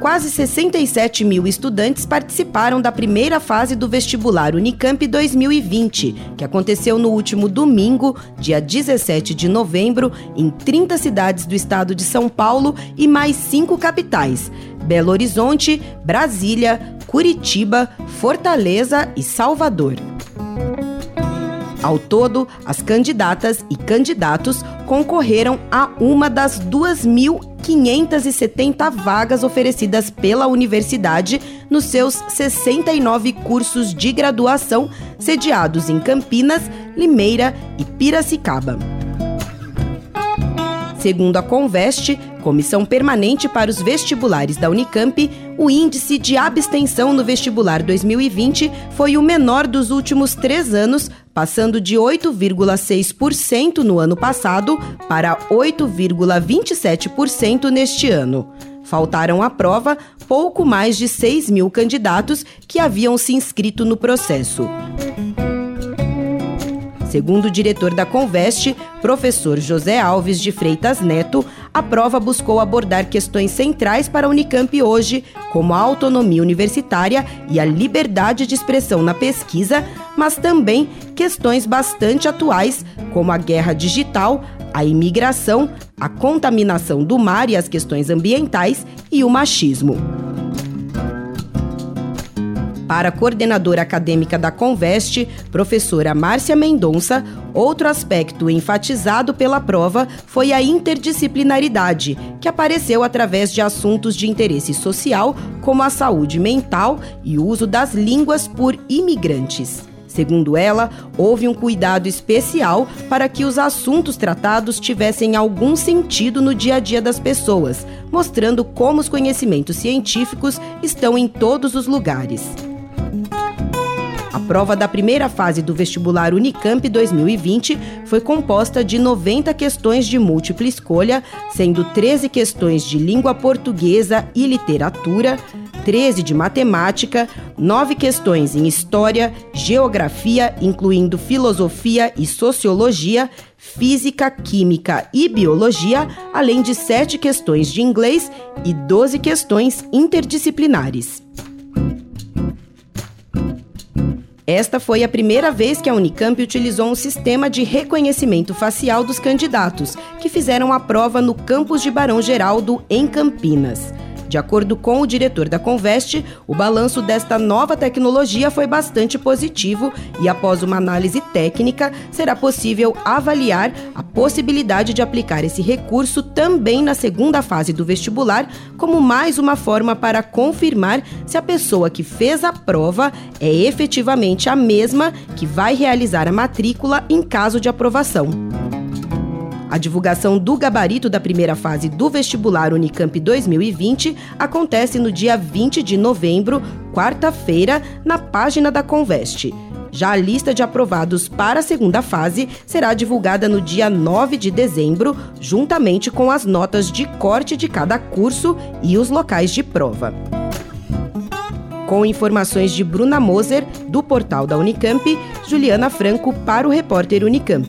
Quase 67 mil estudantes participaram da primeira fase do vestibular Unicamp 2020, que aconteceu no último domingo, dia 17 de novembro, em 30 cidades do estado de São Paulo e mais cinco capitais: Belo Horizonte, Brasília, Curitiba, Fortaleza e Salvador. Ao todo, as candidatas e candidatos concorreram a uma das 2.570 vagas oferecidas pela universidade nos seus 69 cursos de graduação sediados em Campinas, Limeira e Piracicaba. Segundo a Conveste, Comissão Permanente para os Vestibulares da Unicamp, o índice de abstenção no vestibular 2020 foi o menor dos últimos três anos, passando de 8,6% no ano passado para 8,27% neste ano. Faltaram à prova pouco mais de 6 mil candidatos que haviam se inscrito no processo. Segundo o diretor da Conveste, professor José Alves de Freitas Neto, a prova buscou abordar questões centrais para a Unicamp hoje, como a autonomia universitária e a liberdade de expressão na pesquisa, mas também questões bastante atuais, como a guerra digital, a imigração, a contaminação do mar e as questões ambientais e o machismo. Para a coordenadora acadêmica da Conveste, professora Márcia Mendonça, outro aspecto enfatizado pela prova foi a interdisciplinaridade, que apareceu através de assuntos de interesse social, como a saúde mental e o uso das línguas por imigrantes. Segundo ela, houve um cuidado especial para que os assuntos tratados tivessem algum sentido no dia a dia das pessoas, mostrando como os conhecimentos científicos estão em todos os lugares. A prova da primeira fase do vestibular Unicamp 2020 foi composta de 90 questões de múltipla escolha, sendo 13 questões de língua portuguesa e literatura, 13 de matemática, 9 questões em história, geografia, incluindo filosofia e sociologia, física, química e biologia, além de 7 questões de inglês e 12 questões interdisciplinares. Esta foi a primeira vez que a Unicamp utilizou um sistema de reconhecimento facial dos candidatos, que fizeram a prova no campus de Barão Geraldo, em Campinas. De acordo com o diretor da Conveste, o balanço desta nova tecnologia foi bastante positivo e, após uma análise técnica, será possível avaliar a possibilidade de aplicar esse recurso também na segunda fase do vestibular, como mais uma forma para confirmar se a pessoa que fez a prova é efetivamente a mesma que vai realizar a matrícula em caso de aprovação. A divulgação do gabarito da primeira fase do vestibular Unicamp 2020 acontece no dia 20 de novembro, quarta-feira, na página da Conveste. Já a lista de aprovados para a segunda fase será divulgada no dia 9 de dezembro, juntamente com as notas de corte de cada curso e os locais de prova. Com informações de Bruna Moser, do portal da Unicamp, Juliana Franco para o repórter Unicamp.